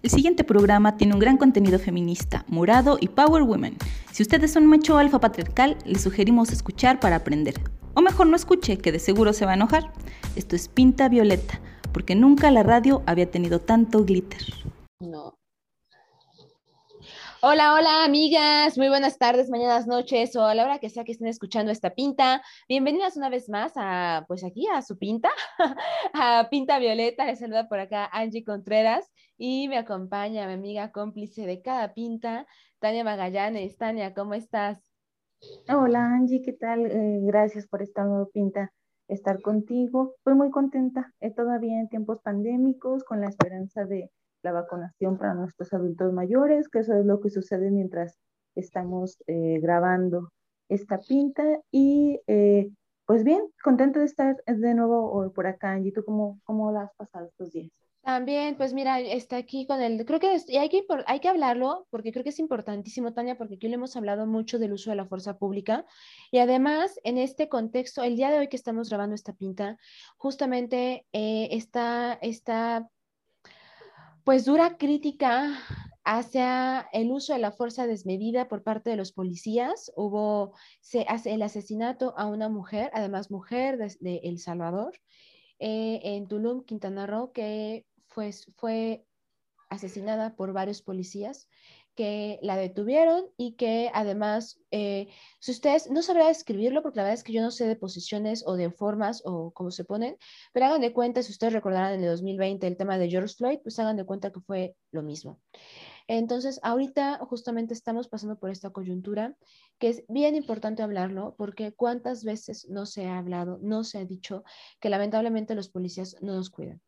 El siguiente programa tiene un gran contenido feminista, morado y power women. Si ustedes son macho alfa patriarcal, les sugerimos escuchar para aprender. O mejor no escuche, que de seguro se va a enojar. Esto es Pinta Violeta, porque nunca la radio había tenido tanto glitter. No. Hola, hola amigas, muy buenas tardes, mañanas, noches o a la hora que sea que estén escuchando esta pinta. Bienvenidas una vez más a, pues aquí a su pinta, a Pinta Violeta. Les saluda por acá Angie Contreras y me acompaña mi amiga cómplice de cada pinta, Tania Magallanes. Tania, ¿cómo estás? Hola Angie, ¿qué tal? Eh, gracias por esta nueva pinta, estar contigo. Estoy muy contenta, eh, todavía en tiempos pandémicos, con la esperanza de la vacunación para nuestros adultos mayores, que eso es lo que sucede mientras estamos eh, grabando esta pinta. Y eh, pues bien, contento de estar de nuevo por acá. Angie, ¿tú cómo, cómo la has pasado estos días? También, pues mira, está aquí con el, creo que y hay, que hay que hablarlo porque creo que es importantísimo, Tania, porque aquí le hemos hablado mucho del uso de la fuerza pública y además en este contexto, el día de hoy que estamos grabando esta pinta, justamente eh, está, está pues dura crítica hacia el uso de la fuerza desmedida por parte de los policías. Hubo se hace el asesinato a una mujer, además mujer de, El Salvador, eh, en Tulum, Quintana Roo, que fue, fue asesinada por varios policías que la detuvieron y que además, eh, si ustedes, no sabrá escribirlo porque la verdad es que yo no sé de posiciones o de formas o cómo se ponen, pero hagan de cuenta, si ustedes recordarán en el 2020 el tema de George Floyd, pues hagan de cuenta que fue lo mismo. Entonces, ahorita justamente estamos pasando por esta coyuntura que es bien importante hablarlo porque cuántas veces no se ha hablado, no se ha dicho que lamentablemente los policías no nos cuidan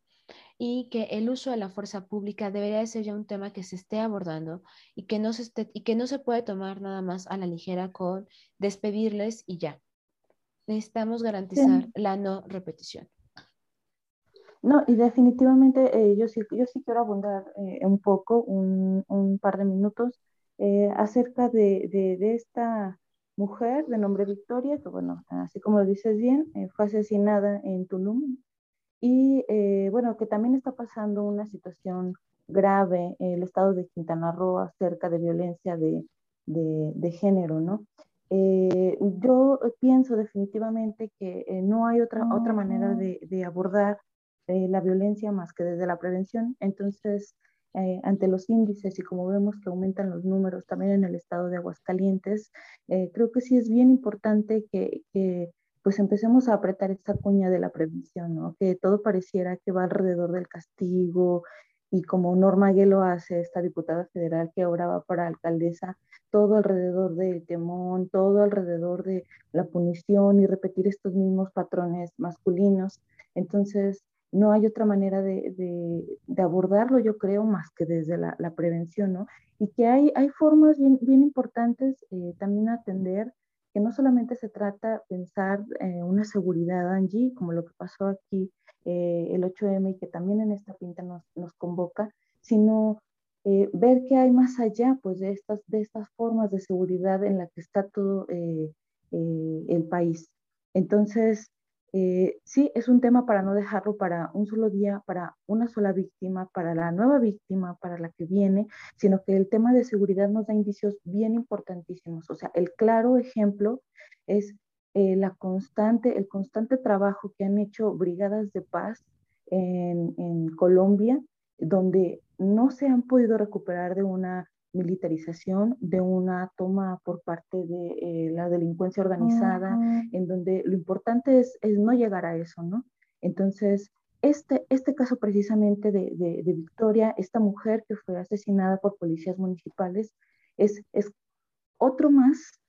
y que el uso de la fuerza pública debería ser ya un tema que se esté abordando y que no se, esté, y que no se puede tomar nada más a la ligera con despedirles y ya. Necesitamos garantizar la no repetición. No, y definitivamente eh, yo, sí, yo sí quiero abundar eh, un poco, un, un, par de minutos, eh, acerca de, de, de, esta mujer de nombre Victoria, que bueno, así como lo dices bien, fue asesinada en Tulum, y bueno, que también está pasando una situación grave en el estado de Quintana Roo acerca de violencia de, de, género, ¿no? Yo pienso definitivamente que no hay otra, otra manera de, de abordar la violencia más que desde la prevención. Entonces, ante los índices y como vemos que aumentan los números también en el estado de Aguascalientes, creo que sí es bien importante que, que pues empecemos a apretar esta cuña de la prevención, ¿no? Que todo pareciera que va alrededor del castigo y como Norma lo hace, esta diputada federal que ahora va para alcaldesa, todo alrededor del temón, todo alrededor de la punición y repetir estos mismos patrones masculinos. Entonces, no hay otra manera de, abordarlo, yo creo, más que desde la, prevención, ¿no? Y que hay, hay formas bien, bien importantes eh, también atender que no solamente se trata de pensar en una seguridad, Angie, como lo que pasó aquí eh, el 8M y que también en esta pinta nos, nos convoca, sino eh, ver qué hay más allá pues, de, estas, de estas formas de seguridad en la que está todo eh, el país. Entonces, eh, sí, es un tema para no dejarlo para un solo día, para una sola víctima, para la nueva víctima, para la que viene, sino que el tema de seguridad nos da indicios bien importantísimos. O sea, el claro ejemplo es eh, la constante, el constante trabajo que han hecho brigadas de paz en, en Colombia, donde no se han podido recuperar de una militarización de una toma por parte de eh, la delincuencia organizada, en donde lo importante es, es, no llegar a eso, ¿no? Entonces, este, este caso precisamente de, de, Victoria, esta mujer que fue asesinada por policías municipales, es, es otro más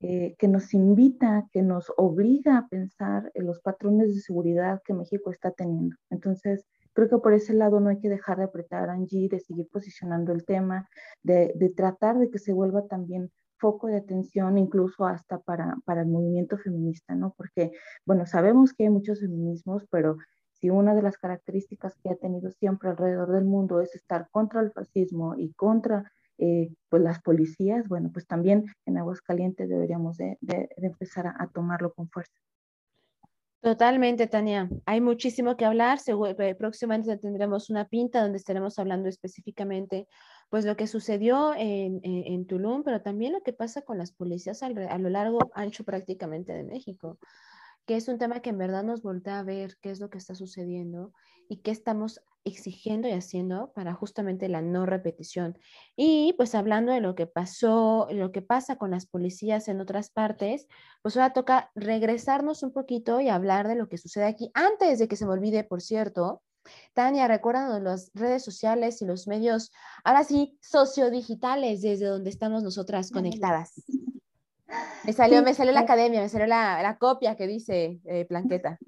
eh, que nos invita, que nos obliga a pensar en los patrones de seguridad que México está teniendo. Entonces, Creo que por ese lado no hay que dejar de apretar a Angie, de seguir posicionando el tema, de, de tratar de que se vuelva también foco de atención incluso hasta para, para el movimiento feminista, ¿no? Porque, bueno, sabemos que hay muchos feminismos, pero si una de las características que ha tenido siempre alrededor del mundo es estar contra el fascismo y contra eh, pues las policías, bueno, pues también en Aguascalientes deberíamos de, de, de empezar a, a, tomarlo con fuerza. Totalmente, Tania. Hay muchísimo que hablar. Eh, próximamente tendremos una pinta donde estaremos hablando específicamente pues lo que sucedió en, en, Tulum, pero también lo que pasa con las policías a lo largo, ancho prácticamente de México, que es un tema que en verdad nos voltea a ver qué es lo que está sucediendo y qué estamos exigiendo y haciendo para justamente la no repetición. Y pues hablando de lo que pasó, lo que pasa con las policías en otras partes, pues ahora toca regresarnos un poquito y hablar de lo que sucede aquí. Antes de que se me olvide, por cierto, Tania, recuerda las redes sociales y los medios, ahora sí, sociodigitales, desde donde estamos nosotras conectadas. Me salió, me salió la academia, me salió la, copia que dice eh, Planqueta.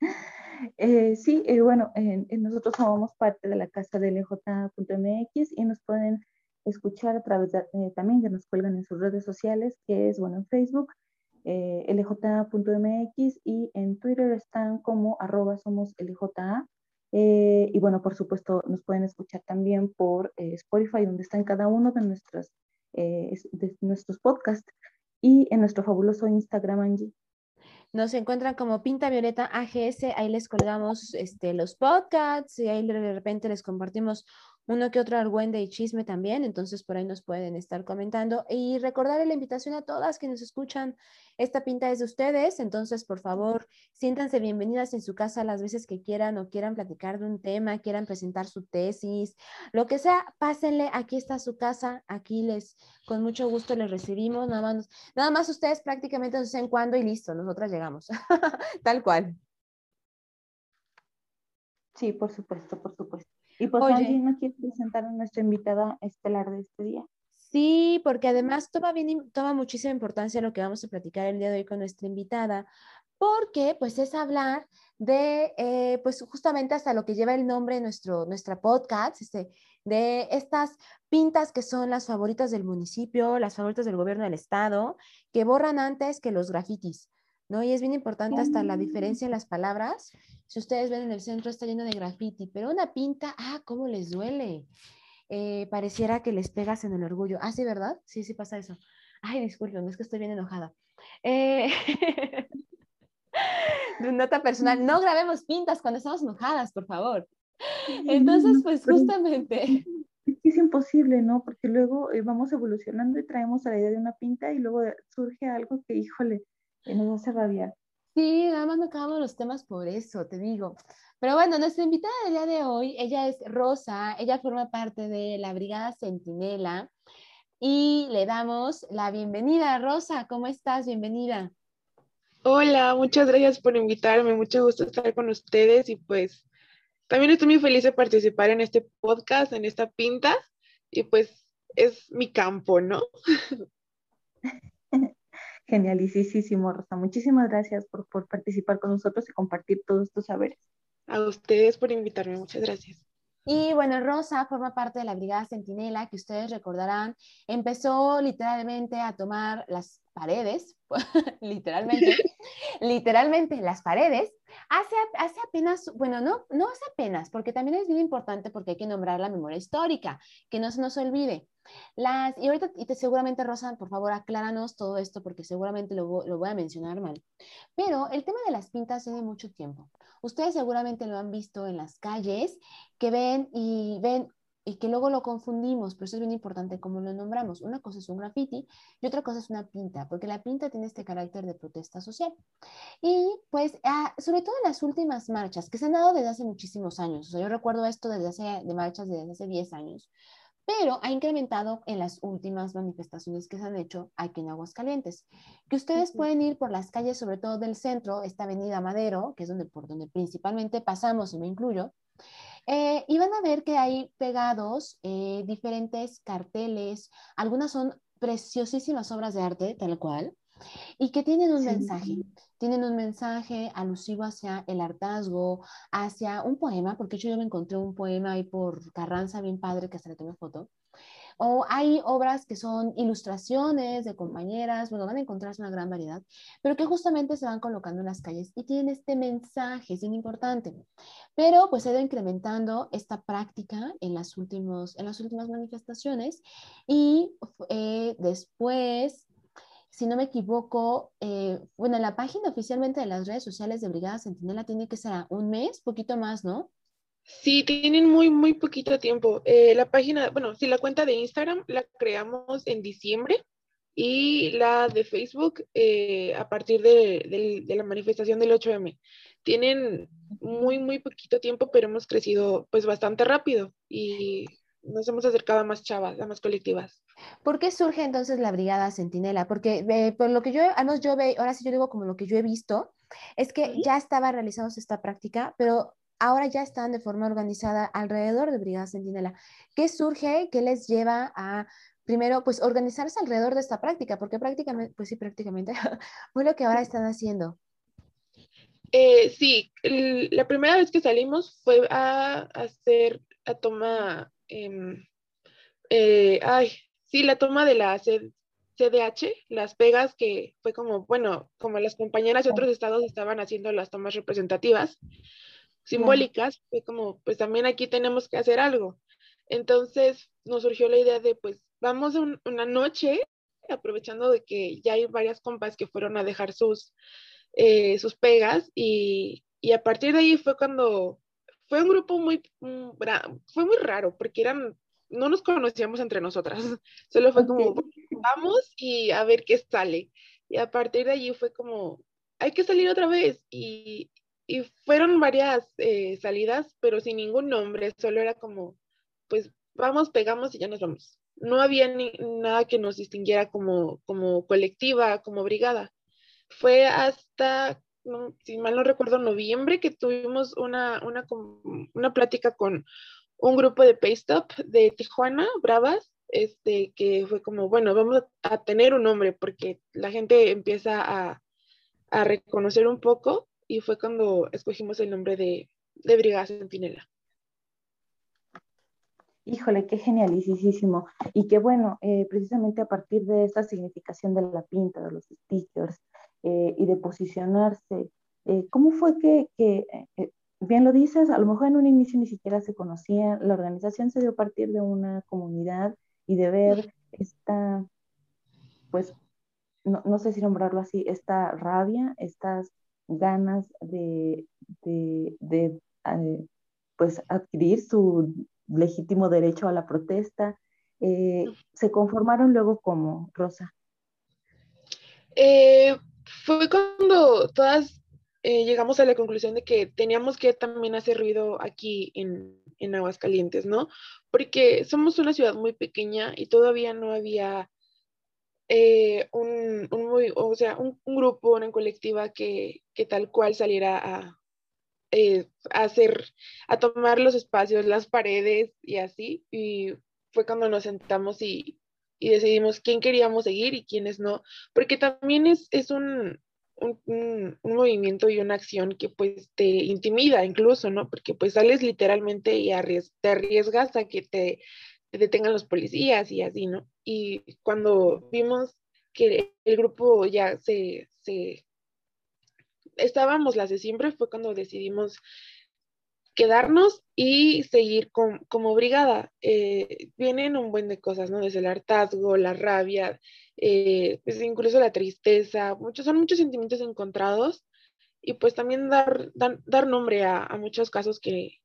Eh, sí, eh, bueno, nosotros somos parte de la casa de LJ.mx y nos pueden escuchar a través de, eh, también que nos cuelgan en sus redes sociales, que es, bueno, en Facebook, LJ.mx y en Twitter están como arroba somos y bueno, por supuesto, nos pueden escuchar también por Spotify, donde están cada uno de, de nuestros podcasts y en nuestro fabuloso Instagram, Angie. Nos encuentran como Pinta Violeta AGS, ahí les colgamos este, los podcasts y ahí de repente les compartimos uno que otro argüende y chisme también, entonces por ahí nos pueden estar comentando. Y recordarle la invitación a todas que nos escuchan, esta pinta es de ustedes, entonces por favor siéntanse bienvenidas en su casa las veces que quieran o quieran platicar de un tema, quieran presentar su tesis, lo que sea, pásenle, aquí está su casa, aquí les, con mucho gusto les recibimos, nada más, nada más ustedes prácticamente nos dicen cuándo y listo, nosotras llegamos, tal cual. Sí, por supuesto, por supuesto. Y pues Oye, ¿no quieres presentar a nuestra invitada estelar de este día? Sí, porque además toma, bien, toma muchísima importancia lo que vamos a platicar el día de hoy con nuestra invitada, porque pues es hablar de, eh, pues justamente hasta lo que lleva el nombre de nuestro, nuestra podcast, este, de estas pintas que son las favoritas del municipio, las favoritas del gobierno del estado, que borran antes que los grafitis. ¿no? Y es bien importante hasta la diferencia en las palabras. Si ustedes ven en el centro está lleno de graffiti, pero una pinta, ah, cómo les duele. Eh, pareciera que les pegas en el orgullo. Ah, sí, ¿verdad? Sí, sí pasa eso. Ay, disculpen, es que estoy bien enojada. Eh... Nota personal, no grabemos pintas cuando estamos enojadas, por favor. Entonces, pues justamente... Es imposible, ¿no? Porque luego eh, vamos evolucionando y traemos a la idea de una pinta y luego surge algo que, híjole, que nos hace rabiar. Sí, nada más no acabamos los temas por eso, te digo. Pero bueno, nuestra invitada del día de hoy, ella es Rosa, ella forma parte de la Brigada Centinela y le damos la bienvenida. Rosa, ¿cómo estás? Bienvenida. Hola, muchas gracias por invitarme, mucho gusto estar con ustedes y pues también estoy muy feliz de participar en este podcast, en esta pinta y pues es mi campo, ¿no? Genialísimo, Rosa. Muchísimas gracias por, por participar con nosotros y compartir todos tus saberes. A ustedes por invitarme, muchas gracias. Y bueno, Rosa forma parte de la Brigada Centinela, que ustedes recordarán, empezó literalmente a tomar las paredes, literalmente, literalmente las paredes, hace, hace apenas, bueno, no, no hace apenas, porque también es bien importante porque hay que nombrar la memoria histórica, que no se nos olvide. Las, y ahorita, y te, seguramente, Rosa, por favor, acláranos todo esto porque seguramente lo, lo, voy a mencionar mal. Pero el tema de las pintas tiene mucho tiempo. Ustedes seguramente lo han visto en las calles, que ven y ven y que luego lo confundimos, pero eso es bien importante cómo lo nombramos. Una cosa es un graffiti y otra cosa es una pinta, porque la pinta tiene este carácter de protesta social. Y pues, ah, sobre todo en las últimas marchas, que se han dado desde hace muchísimos años, o sea, yo recuerdo esto desde hace, de marchas desde hace 10 años, pero ha incrementado en las últimas manifestaciones que se han hecho aquí en Aguascalientes. Que ustedes pueden ir por las calles, sobre todo del centro, esta avenida Madero, que es donde, por donde principalmente pasamos, y me incluyo, eh, y van a ver que hay pegados eh, diferentes carteles, algunas son preciosísimas obras de arte, tal cual, y que tienen un mensaje. Tienen un mensaje alusivo hacia el hartazgo, hacia un poema, porque yo me encontré un poema ahí por Carranza, bien padre, que hasta le tomé foto. O hay obras que son ilustraciones de compañeras, bueno, van a encontrarse una gran variedad, pero que justamente se van colocando en las calles y tienen este mensaje, es bien importante. Pero pues se ha ido incrementando esta práctica en las, últimos, en las últimas manifestaciones y eh, después si no me equivoco, eh, bueno, la página oficialmente de las redes sociales de Brigada Centinela tiene que ser un mes, poquito más, ¿no? Sí, tienen muy, muy poquito tiempo. Eh, la página, bueno, sí, la cuenta de Instagram la creamos en diciembre y la de Facebook eh, a partir de, de, la manifestación del 8M. Tienen muy, muy poquito tiempo, pero hemos crecido pues bastante rápido y nos hemos acercado a más chavas, a más colectivas. ¿Por qué surge entonces la Brigada Centinela? Porque eh, por lo que yo, al menos yo veo, ahora sí yo digo como lo que yo he visto, es que ya estaba realizándose esta práctica, pero ahora ya están de forma organizada alrededor de Brigada Centinela. ¿Qué surge? ¿Qué les lleva a, primero, pues organizarse alrededor de esta práctica? Porque prácticamente, pues sí, prácticamente fue lo que ahora están haciendo. Eh, sí, la primera vez que salimos fue a hacer la toma, em, eh, ay, sí, la toma de la CDH, las pegas que fue como, bueno, como las compañeras de otros estados estaban haciendo las tomas representativas, simbólicas, fue como, pues también aquí tenemos que hacer algo. Entonces nos surgió la idea de, pues vamos una noche, aprovechando de que ya hay varias compas que fueron a dejar sus, eh, sus pegas y, y, a partir de ahí fue cuando, fue un grupo muy, mm, fue muy raro porque eran, no nos conocíamos entre nosotras, solo fue como, vamos y a ver qué sale. Y a partir de allí fue como, hay que salir otra vez. Y, y fueron varias eh, salidas, pero sin ningún nombre, solo era como, pues vamos, pegamos y ya nos vamos. No había ni, nada que nos distinguiera como, como colectiva, como brigada. Fue hasta, si mal no recuerdo, noviembre que tuvimos una, una, una plática con un grupo de Paystop de Tijuana, Bravas, este, que fue como, bueno, vamos a tener un nombre porque la gente empieza a, a reconocer un poco y fue cuando escogimos el nombre de, de Brigada Centinela. Híjole, qué genialísimo. Y qué bueno, eh, precisamente a partir de esta significación de la pinta, de los stickers eh, y de posicionarse, eh, ¿cómo fue que, que bien lo dices, a lo mejor en un inicio ni siquiera se conocía, la organización se dio a partir de una comunidad y de ver esta, pues, no, no sé si nombrarlo así, esta rabia, estas ganas de, de, eh, pues adquirir su legítimo derecho a la protesta. Eh, ¿Se conformaron luego como, Rosa? Eh, fue cuando todas llegamos a la conclusión de que teníamos que también hacer ruido aquí en, en Aguascalientes, ¿no? Porque somos una ciudad muy pequeña y todavía no había eh, un, un, muy, o sea, un, grupo, una colectiva que, que, tal cual saliera a, eh, a, hacer, a tomar los espacios, las paredes y así. Y fue cuando nos sentamos y, y decidimos quién queríamos seguir y quiénes no, porque también es, es un, un, un, movimiento y una acción que pues te intimida incluso, ¿no? Porque pues sales literalmente y te arriesgas a que te detengan los policías y así, ¿no? Y cuando vimos que el grupo ya se, se estábamos las de siempre, fue cuando decidimos quedarnos y seguir como brigada. Eh, vienen un buen de cosas, ¿no? Desde el hartazgo, la rabia, eh, pues incluso la tristeza, muchos, son muchos sentimientos encontrados y pues también dar, dar, nombre a, muchos casos que,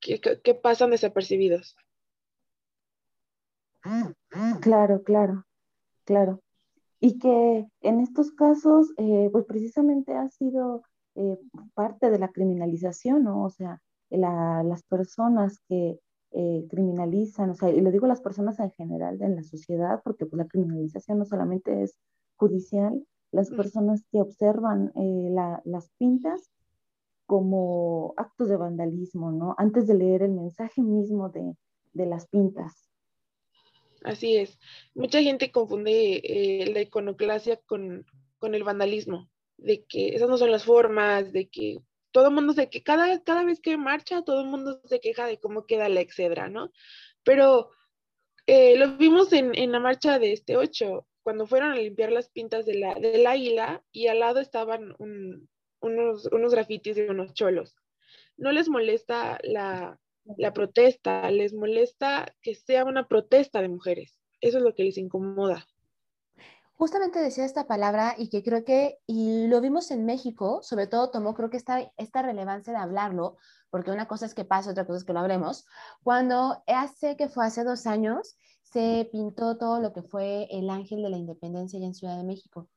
que, que pasan desapercibidos. Claro, claro, claro. Y que en estos casos, eh, pues precisamente ha sido eh, parte de la criminalización, ¿no? O sea, las personas que eh, criminalizan, o sea, y lo digo las personas en general en la sociedad, porque pues la criminalización no solamente es judicial, las personas que observan las pintas como actos de vandalismo, ¿no? Antes de leer el mensaje mismo de, de las pintas. Así es. Mucha gente confunde eh, la iconoclasia con, el vandalismo, de que esas no son las formas, de que todo el mundo se que cada, cada vez que marcha, todo el mundo se queja de cómo queda la excedra, ¿no? Pero eh, lo vimos en, la marcha de este 8, cuando fueron a limpiar las pintas de la, del águila y al lado estaban unos, unos grafitis de unos cholos. No les molesta la, la protesta, les molesta que sea una protesta de mujeres. Eso es lo que les incomoda. Justamente decía esta palabra y que creo que, y lo vimos en México, sobre todo tomó creo que esta, esta relevancia de hablarlo, porque una cosa es que pase, otra cosa es que lo hablemos, cuando hace que fue hace dos años, se pintó todo lo que fue el ángel de la independencia allá en Ciudad de México.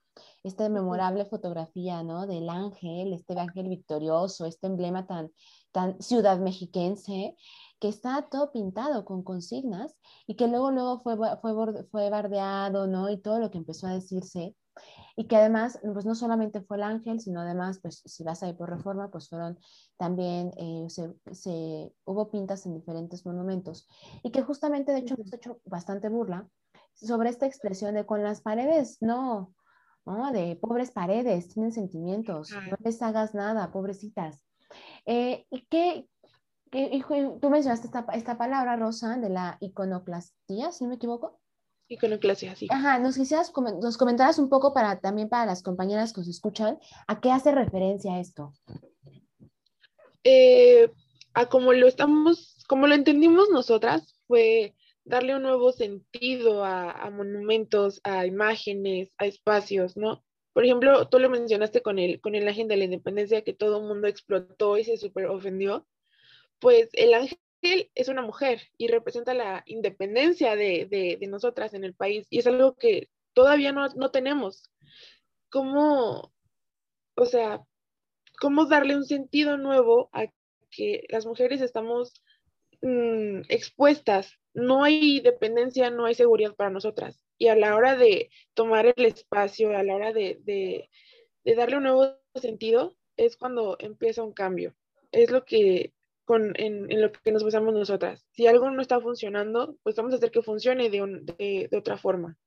Esta memorable fotografía, ¿no? Del ángel, este ángel victorioso, este emblema tan, tan ciudad mexiquense, que está todo pintado con consignas y que luego, luego fue, fue, fue bardeado, ¿no? Y todo lo que empezó a decirse. Y que además, pues no solamente fue el ángel, sino además, pues si vas ahí por reforma, pues fueron también, eh, se, se, hubo pintas en diferentes monumentos. Y que justamente, de hecho, hemos hecho bastante burla sobre esta expresión de con las paredes, no, ¿no? De pobres paredes, tienen sentimientos, no les hagas nada, pobrecitas. Eh, ¿Y qué, tú mencionaste esta, esta, palabra, Rosa, de la iconoclastía, si no me equivoco. Iconoclasia, sí. Ajá, nos quisieras, nos comentaras un poco para también para las compañeras que os escuchan, ¿a qué hace referencia esto? Eh, a como lo estamos, como lo entendimos nosotras, fue darle un nuevo sentido a, a, monumentos, a imágenes, a espacios, ¿no? Por ejemplo, tú lo mencionaste con el, con el ángel de la independencia que todo el mundo explotó y se súper ofendió pues el ángel es una mujer y representa la independencia de, nosotras en el país y es algo que todavía no, tenemos. ¿Cómo, o sea, cómo darle un sentido nuevo a que las mujeres estamos mm, expuestas? No hay dependencia, no hay seguridad para nosotras. Y a la hora de tomar el espacio, a la hora de, de darle un nuevo sentido, es cuando empieza un cambio. Es lo que en, lo que nos basamos nosotras. Si algo no está funcionando, pues vamos a hacer que funcione de, de, otra forma.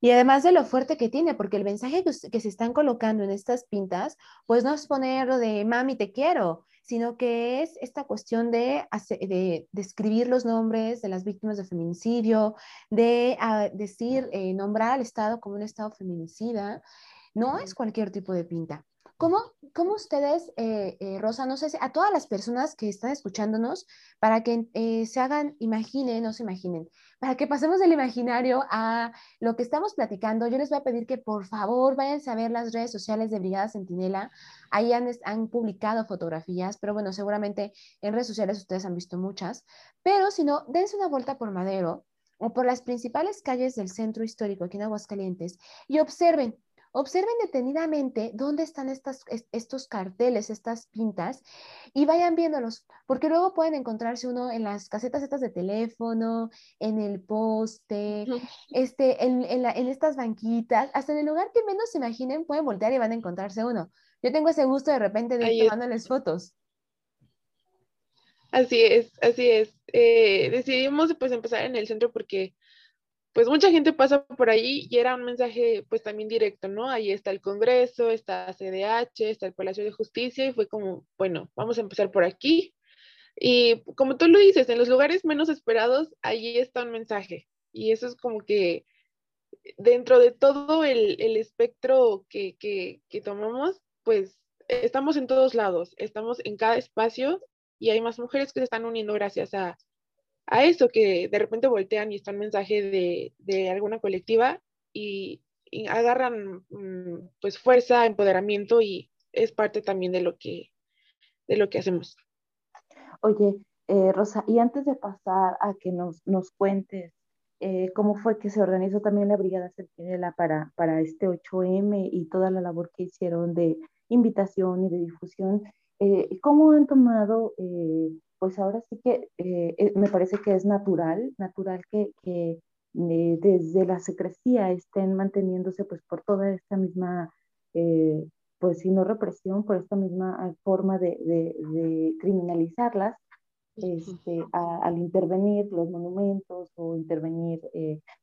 Y además de lo fuerte que tiene, porque el mensaje que, que, se están colocando en estas pintas, pues no es ponerlo de mami te quiero, sino que es esta cuestión de, de, escribir los nombres de las víctimas de feminicidio, de ah, decir, eh, nombrar al Estado como un Estado feminicida. No es cualquier tipo de pinta. ¿Cómo, cómo ustedes, eh, eh, Rosa, no sé, si a todas las personas que están escuchándonos, para que eh, se hagan, imaginen, no se imaginen, para que pasemos del imaginario a lo que estamos platicando, yo les voy a pedir que por favor vayan a ver las redes sociales de Brigada Centinela. Ahí han, han publicado fotografías, pero bueno, seguramente en redes sociales ustedes han visto muchas. Pero si no, dense una vuelta por Madero o por las principales calles del centro histórico aquí en Aguascalientes y observen Observen detenidamente dónde están estas, estos carteles, estas pintas, y vayan viéndolos, porque luego pueden encontrarse uno en las casetas estas de teléfono, en el poste, este, en, en, estas banquitas, hasta en el lugar que menos se imaginen pueden voltear y van a encontrarse uno. Yo tengo ese gusto de repente de ir tomándoles fotos. Así es, así es. Eh, decidimos pues empezar en el centro porque pues mucha gente pasa por ahí y era un mensaje pues también directo, ¿no? Ahí está el Congreso, está CDH, está el Palacio de Justicia y fue como, bueno, vamos a empezar por aquí. Y como tú lo dices, en los lugares menos esperados, ahí está un mensaje. Y eso es como que dentro de todo el, espectro que, que, que tomamos, pues estamos en todos lados, estamos en cada espacio y hay más mujeres que se están uniendo gracias a, a eso, que de repente voltean y está un mensaje de, de alguna colectiva y, agarran mm, pues fuerza, empoderamiento y es parte también de lo que, de lo que hacemos. Oye, eh, Rosa, y antes de pasar a que nos, nos cuentes eh, cómo fue que se organizó también la Brigada Centinela para, para este 8M y toda la labor que hicieron de invitación y de difusión, eh, ¿cómo han tomado pues ahora sí que eh, eh, me parece que es natural, natural que, que eh, desde la secrecía estén manteniéndose pues por toda esta misma, pues si no represión, por esta misma forma de, de, criminalizarlas. Este, al intervenir los monumentos o intervenir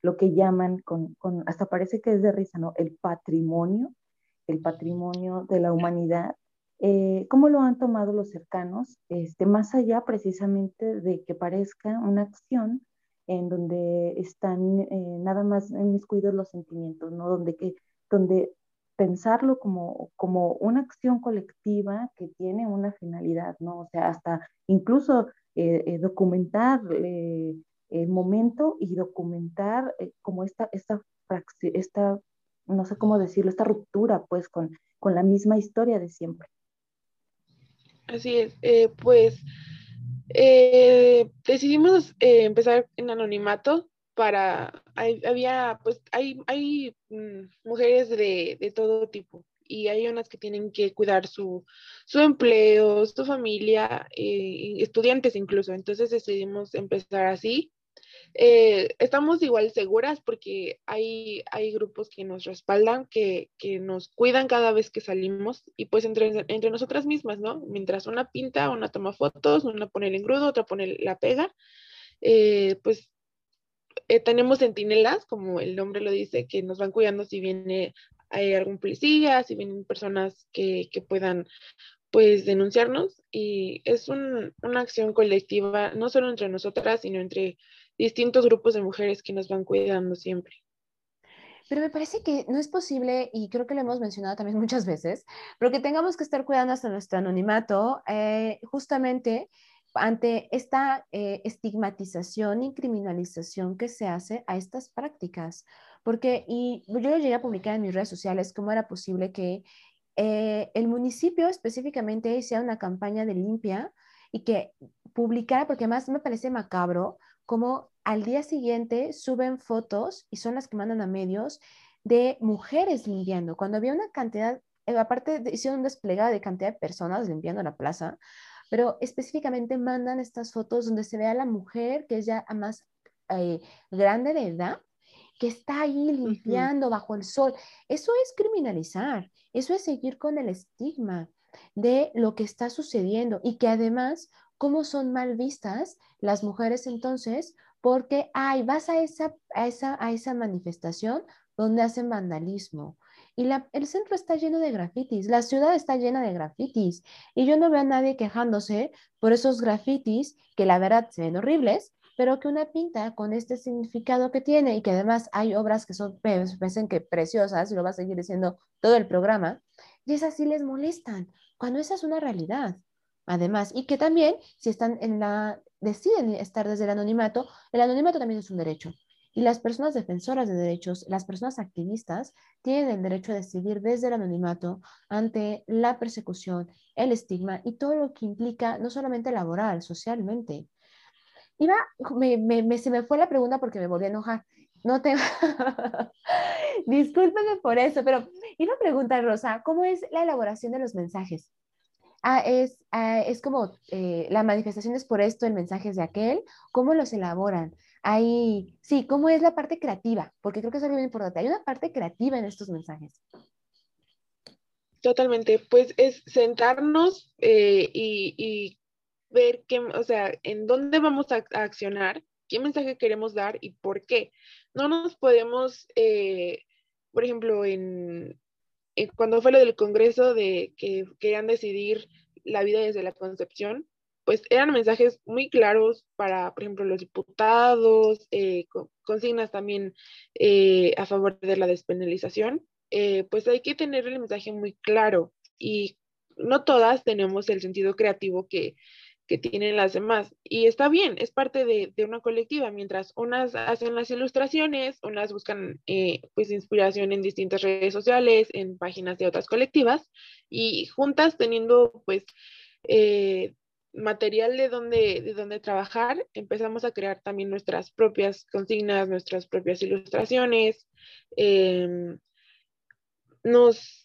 lo que llaman con, con, hasta parece que es de risa, ¿no? El patrimonio, el patrimonio de la humanidad eh, ¿Cómo lo han tomado los cercanos? Este, más allá precisamente de que parezca una acción en donde están eh, nada más inmiscuidos los sentimientos, ¿no? Donde, que, donde pensarlo como, como una acción colectiva que tiene una finalidad, ¿no? O sea, hasta incluso eh, documentar el momento y documentar como esta, esta, esta, no sé cómo decirlo, esta ruptura pues con, con la misma historia de siempre. Así es, eh, pues eh, decidimos empezar en anonimato para, había, pues hay, hay mm, mujeres de, de todo tipo, y hay unas que tienen que cuidar su, su empleo, su familia, eh, estudiantes incluso. Entonces decidimos empezar así. Eh, estamos igual seguras porque hay, hay grupos que nos respaldan, que, que, nos cuidan cada vez que salimos y pues entre, entre nosotras mismas, ¿no? Mientras una pinta, una toma fotos, una pone el engrudo, otra pone la pega, eh, pues tenemos centinelas, como el nombre lo dice, que nos van cuidando si viene hay algún policía, si vienen personas que, que puedan pues denunciarnos y es un, una acción colectiva, no solo entre nosotras, sino entre distintos grupos de mujeres que nos van cuidando siempre. Pero me parece que no es posible, y creo que lo hemos mencionado también muchas veces, pero que tengamos que estar cuidando hasta nuestro anonimato, eh, justamente ante esta eh, estigmatización y criminalización que se hace a estas prácticas. Porque, y yo lo llegué a publicar en mis redes sociales, cómo era posible que eh, el municipio específicamente hiciera una campaña de limpia y que publicara, porque además me parece macabro, como al día siguiente suben fotos y son las que mandan a medios de mujeres limpiando, cuando había una cantidad, eh, aparte de, hicieron un desplegado de cantidad de personas limpiando la plaza, pero específicamente mandan estas fotos donde se ve a la mujer que es ya más eh, grande de edad, que está ahí limpiando bajo el sol. Eso es criminalizar, eso es seguir con el estigma de lo que está sucediendo y que además, cómo son mal vistas las mujeres entonces, porque, ay, vas a esa, a esa, a esa manifestación donde hacen vandalismo, y el centro está lleno de grafitis, la ciudad está llena de grafitis. Y yo no veo a nadie quejándose por esos grafitis que la verdad se ven horribles, pero que una pinta con este significado que tiene y que además hay obras que son, parecen que preciosas, y lo va a seguir diciendo todo el programa, y esas sí les molestan, cuando esa es una realidad. Además, y que también, si están en la, deciden estar desde el anonimato, el anonimato también es un derecho. Y las personas defensoras de derechos, las personas activistas, tienen el derecho a decidir desde el anonimato ante la persecución, el estigma y todo lo que implica, no solamente laboral, socialmente. Iba, me, me, se me fue la pregunta porque me volví a enojar. No te... Discúlpeme por eso, pero iba a preguntar, Rosa, ¿cómo es la elaboración de los mensajes? Ah, es, ah, es como eh, la manifestación es por esto, el mensaje es de aquel, ¿cómo los elaboran? Hay, sí, ¿cómo es la parte creativa? Porque creo que es algo muy importante. Hay una parte creativa en estos mensajes. Totalmente, pues es sentarnos eh, y, ver qué, o sea, en dónde vamos a, accionar, qué mensaje queremos dar y por qué. No nos podemos, eh, por ejemplo, en, cuando fue lo del Congreso de que querían decidir la vida desde la concepción, pues eran mensajes muy claros para, por ejemplo, los diputados, eh, consignas también eh, a favor de la despenalización, eh, pues hay que tener el mensaje muy claro y no todas tenemos el sentido creativo que, que tienen las demás. Y está bien, es parte de, de, una colectiva, mientras unas hacen las ilustraciones, unas buscan pues inspiración en distintas redes sociales, en páginas de otras colectivas, y juntas teniendo pues material de donde, de donde trabajar, empezamos a crear también nuestras propias consignas, nuestras propias ilustraciones. Em, nos,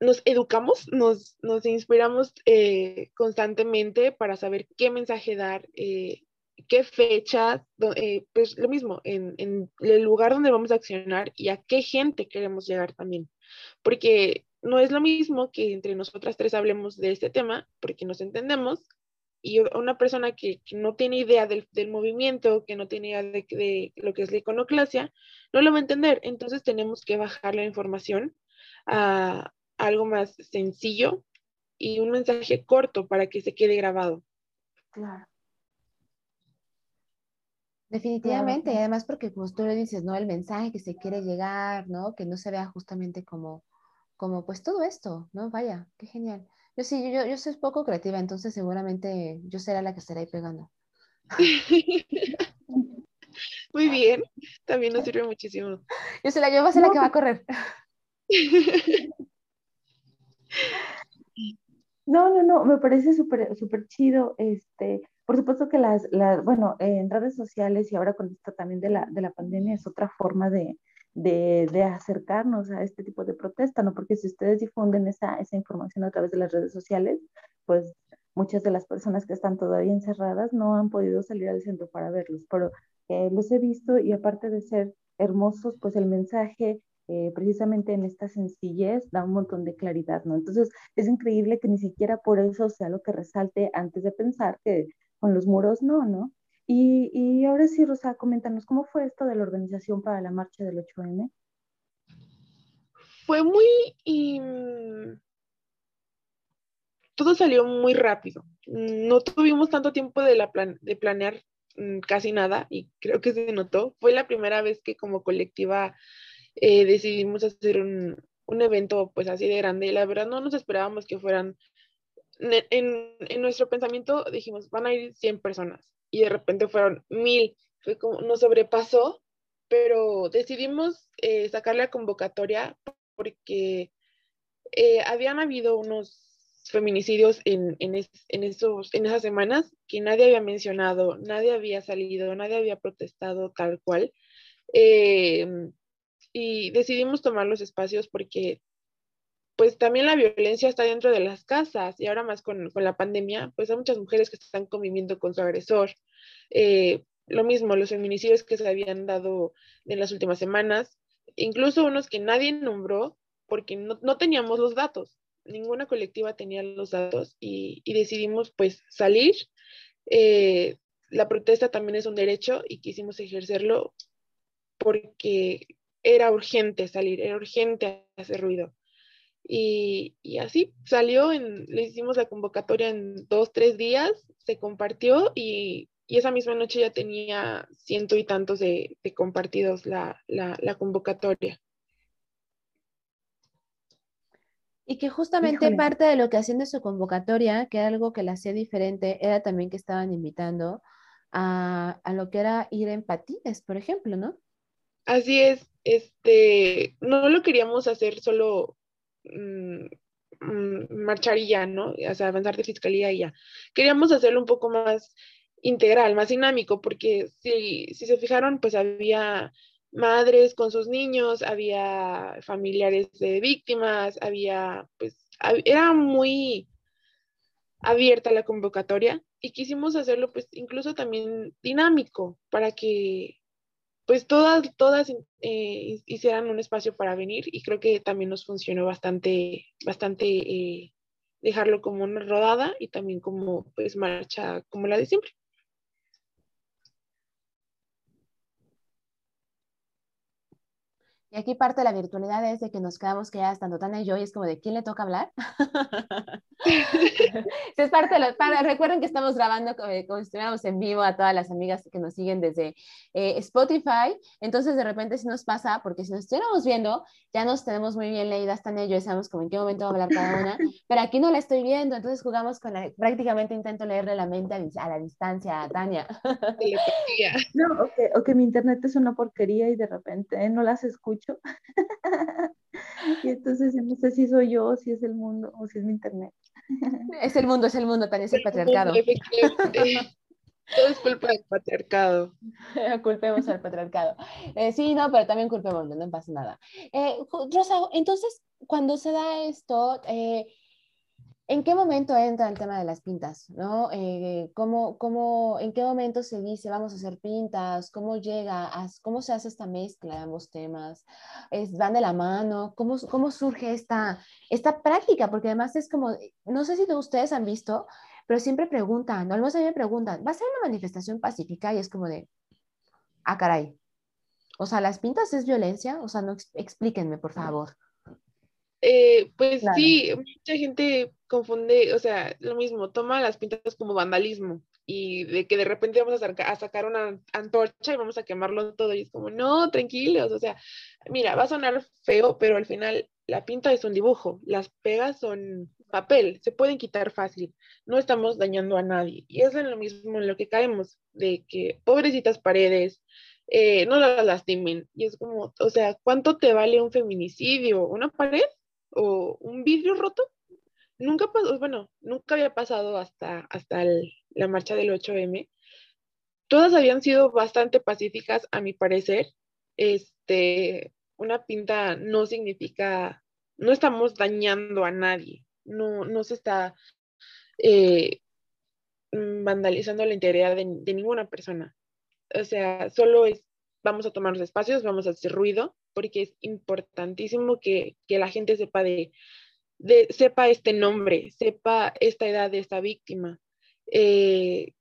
nos educamos, nos, nos inspiramos eh, constantemente para saber qué mensaje dar, eh, qué fecha, eh, pues lo mismo, en, en el lugar donde vamos a accionar y a qué gente queremos llegar también. Porque no es lo mismo que entre nosotras tres hablemos de este tema, porque nos entendemos, y una persona que, no tiene idea del, movimiento, que no tiene idea de, lo que es la iconoclasia, no lo va a entender. Entonces tenemos que bajar la información a, algo más sencillo y un mensaje corto para que se quede grabado. Claro. Definitivamente, y además porque como tú le dices, ¿no? El mensaje que se quiere llegar, ¿no? Que no se vea justamente como, como pues todo esto, ¿no? Vaya, qué genial. Yo sí, yo, yo soy poco creativa, entonces seguramente yo seré la que estará ahí pegando. Muy bien, también nos sirve muchísimo. Yo soy la yo voy a ser la que va a correr. No, no, no, me parece súper súper chido. Este, por supuesto que las, las bueno, en redes sociales y ahora con esto también de la, de la pandemia es otra forma de, de, de, acercarnos a este tipo de protesta, ¿no? Porque si ustedes difunden esa, esa información a través de las redes sociales, pues muchas de las personas que están todavía encerradas no han podido salir al centro para verlos, pero eh, los he visto y aparte de ser hermosos, pues el mensaje eh, precisamente en esta sencillez da un montón de claridad, ¿no? Entonces es increíble que ni siquiera por eso sea lo que resalte antes de pensar que con los muros no, ¿no? Y, y ahora sí, Rosa, coméntanos, ¿cómo fue esto de la organización para la marcha del 8M? Fue muy... Todo salió muy rápido. No tuvimos tanto tiempo de, la plan de planear um, casi nada y creo que se notó. Fue la primera vez que como colectiva eh, decidimos hacer un, un, evento pues así de grande. La verdad no nos esperábamos que fueran, en, en, nuestro pensamiento dijimos van a ir 100 personas y de repente fueron mil, fue como, nos sobrepasó, pero decidimos eh, sacar la convocatoria porque eh, habían habido unos feminicidios en, en, en, esos, en esas semanas que nadie había mencionado, nadie había salido, nadie había protestado tal cual. Eh, y decidimos tomar los espacios porque pues también la violencia está dentro de las casas y ahora más con, con la pandemia, pues hay muchas mujeres que están conviviendo con su agresor. Eh, lo mismo, los feminicidios que se habían dado en las últimas semanas, incluso unos que nadie nombró porque no, no teníamos los datos, ninguna colectiva tenía los datos y, y decidimos pues salir. Eh, la protesta también es un derecho y quisimos ejercerlo porque era urgente salir, era urgente hacer ruido. Y, y, así salió, en, le hicimos la convocatoria en dos, tres días, se compartió y, y esa misma noche ya tenía ciento y tantos de, de compartidos la, la, la, convocatoria. Y que justamente Híjole. parte de lo que hacían de su convocatoria, que era algo que la hacía diferente, era también que estaban invitando a, a lo que era ir en patines, por ejemplo, ¿no? Así es, este, no lo queríamos hacer solo mmm, mmm, marchar y ya, ¿no? O sea, avanzar de fiscalía y ya. Queríamos hacerlo un poco más integral, más dinámico, porque si, si se fijaron, pues había madres con sus niños, había familiares de víctimas, había, pues, era muy abierta la convocatoria y quisimos hacerlo, pues, incluso también dinámico, para que pues todas, todas eh, hicieran un espacio para venir y creo que también nos funcionó bastante, bastante eh, dejarlo como una rodada y también como pues marcha como la de siempre. Y aquí parte de la virtualidad es de que nos quedamos quedadas tanto Tania y yo y es como de quién le toca hablar. es parte de los, para, recuerden que estamos grabando como, como, si estuviéramos en vivo a todas las amigas que nos siguen desde eh, Spotify. Entonces de repente si nos pasa, porque si nos estuviéramos viendo, ya nos tenemos muy bien leídas Tania y yo y sabemos como en qué momento va a hablar cada una, pero aquí no la estoy viendo, entonces jugamos con la, prácticamente intento leerle la mente a, a la distancia a Tania. no, o que, o que mi internet es una porquería y de repente no las escucho mucho. y entonces no sé si soy yo, si es el mundo o si es mi internet. es el mundo, es el mundo, también es el patriarcado. Todo es culpa del patriarcado. Culpemos al patriarcado. Eh, sí, no, pero también culpemos, no pasa nada. Eh, Rosa, entonces, cuando se da esto, eh, ¿En qué momento entra el tema de las pintas? ¿no? Eh, ¿cómo, cómo, ¿En qué momento se dice vamos a hacer pintas? ¿Cómo llega? A, ¿Cómo se hace esta mezcla de ambos temas? ¿Es, ¿Van de la mano? ¿Cómo, cómo surge esta, esta práctica? Porque además es como, no sé si ustedes han visto, pero siempre preguntan, al menos a mí me preguntan, ¿va a ser una manifestación pacífica? Y es como de, ah, caray. O sea, ¿las pintas es violencia? O sea, no explíquenme, por favor. Eh, pues claro. sí, mucha gente confunde, o sea, lo mismo, toma las pintas como vandalismo y de que de repente vamos a, saca, a, sacar una antorcha y vamos a quemarlo todo y es como, no, tranquilos, o sea, mira, va a sonar feo, pero al final la pinta es un dibujo, las pegas son, papel, se pueden quitar fácil, no estamos dañando a nadie. Y es lo mismo en lo que caemos, de que pobrecitas paredes, eh, no las lastimen. Y es como, o sea, ¿cuánto te vale un feminicidio? ¿Una pared? ¿O un vidrio roto? Nunca bueno, nunca había pasado hasta, hasta la marcha del 8M. Todas habían sido bastante pacíficas, a mi parecer. Este, una pinta no significa, no estamos dañando a nadie, no, no se está eh, vandalizando la integridad de, ninguna persona. O sea, solo es, vamos a tomar los espacios, vamos a hacer ruido, porque es importantísimo que, la gente sepa de, de, sepa este nombre, sepa esta edad de esta víctima. Eh,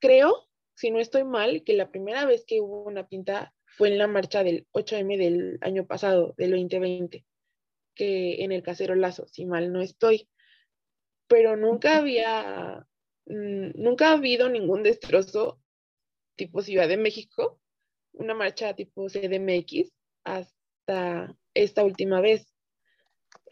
creo, si no estoy mal, que la primera vez que hubo una pinta fue en la marcha del 8M del año pasado, del 2020, que en el Casero Lazo, si mal no estoy. Pero nunca había, mm, nunca ha habido ningún destrozo tipo Ciudad de México, una marcha tipo CDMX, hasta esta última vez.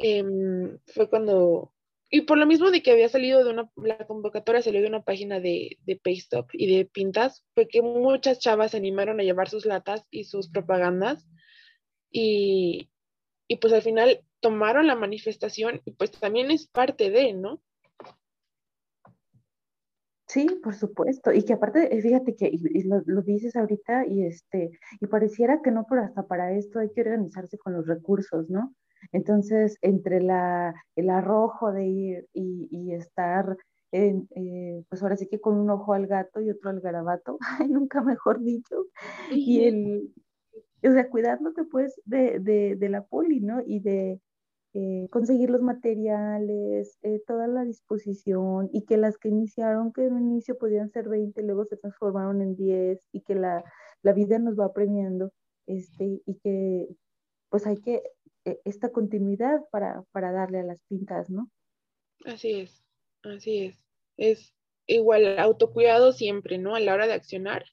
Em, fue cuando y por lo mismo de que había salido de una, la convocatoria salió de una página de, de Paystop y de pintas, fue que muchas chavas se animaron a llevar sus latas y sus propagandas y, y pues al final tomaron la manifestación y pues también es parte de, ¿no? Sí, por supuesto. Y que aparte, eh, fíjate que lo, lo, dices ahorita y este, y pareciera que no, pero hasta para esto hay que organizarse con los recursos, ¿no? Entonces, entre la, el arrojo de ir y, estar, en, eh, pues ahora sí que con un ojo al gato y otro al garabato, ay, nunca mejor dicho, y el, o sea, cuidándote pues de, de, de la poli, ¿no? Y de eh, conseguir los materiales, eh, toda la disposición, y que las que iniciaron, que en un inicio podían ser 20, luego se transformaron en 10, y que la, la vida nos va premiando, este, y que pues hay que esta continuidad para, para darle a las pintas, ¿no? Así es, así es. Es igual autocuidado siempre, ¿no? A la hora de accionar,